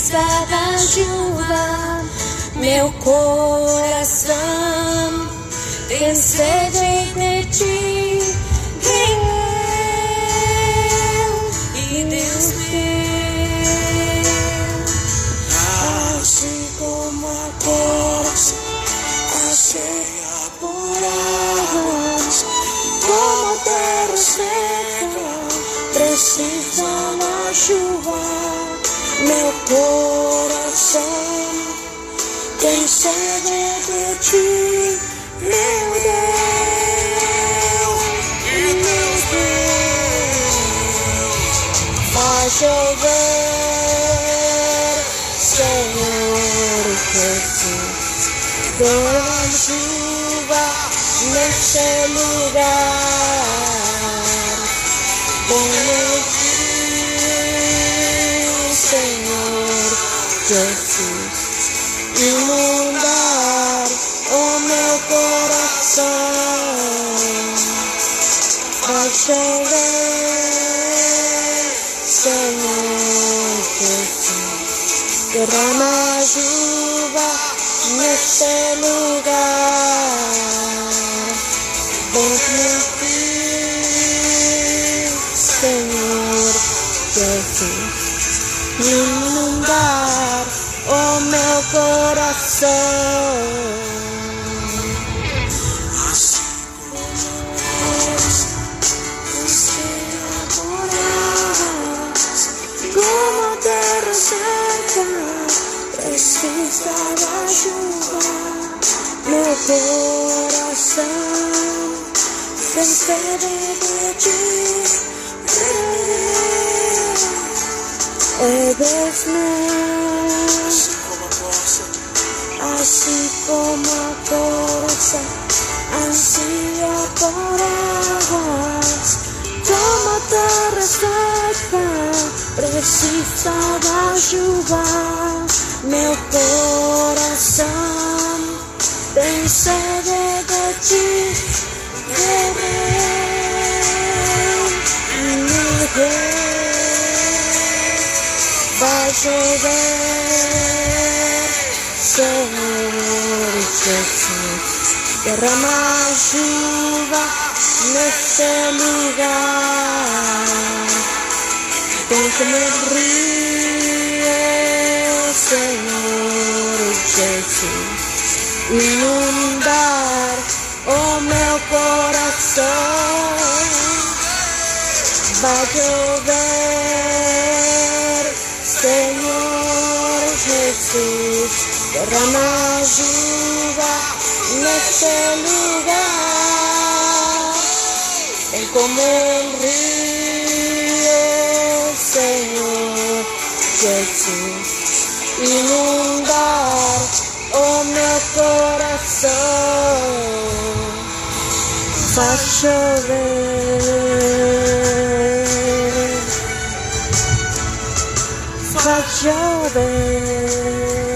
precisa da chuva. Meu coração tem sede de ti, Deus e Deus meu. Coração tem sede de ti, meu Deus e Deus Deus. Faz chover, Senhor Jesus, derrama chuva nesse lugar. Jesus, inundar o meu coração. Faz chover, Senhor Jesus, derrama chuva neste lugar. Vem Senhor Jesus, inundar o meu coração. Precisa da chuva, meu coração tem sede de ti. É Deus meu, assim como a coração ansia por águas, como a terra seca precisa da chuva, meu coração tem sede de ti, meu Chover, Senhor Jesus, derrama chuva nesse lugar. Tem como um rio, Senhor Jesus, inundar o meu coração. Vai chover, Jesus, derrama chuva neste lugar. Vem como um rio, Senhor Jesus, inundar o meu coração. Faz chover. about your bed.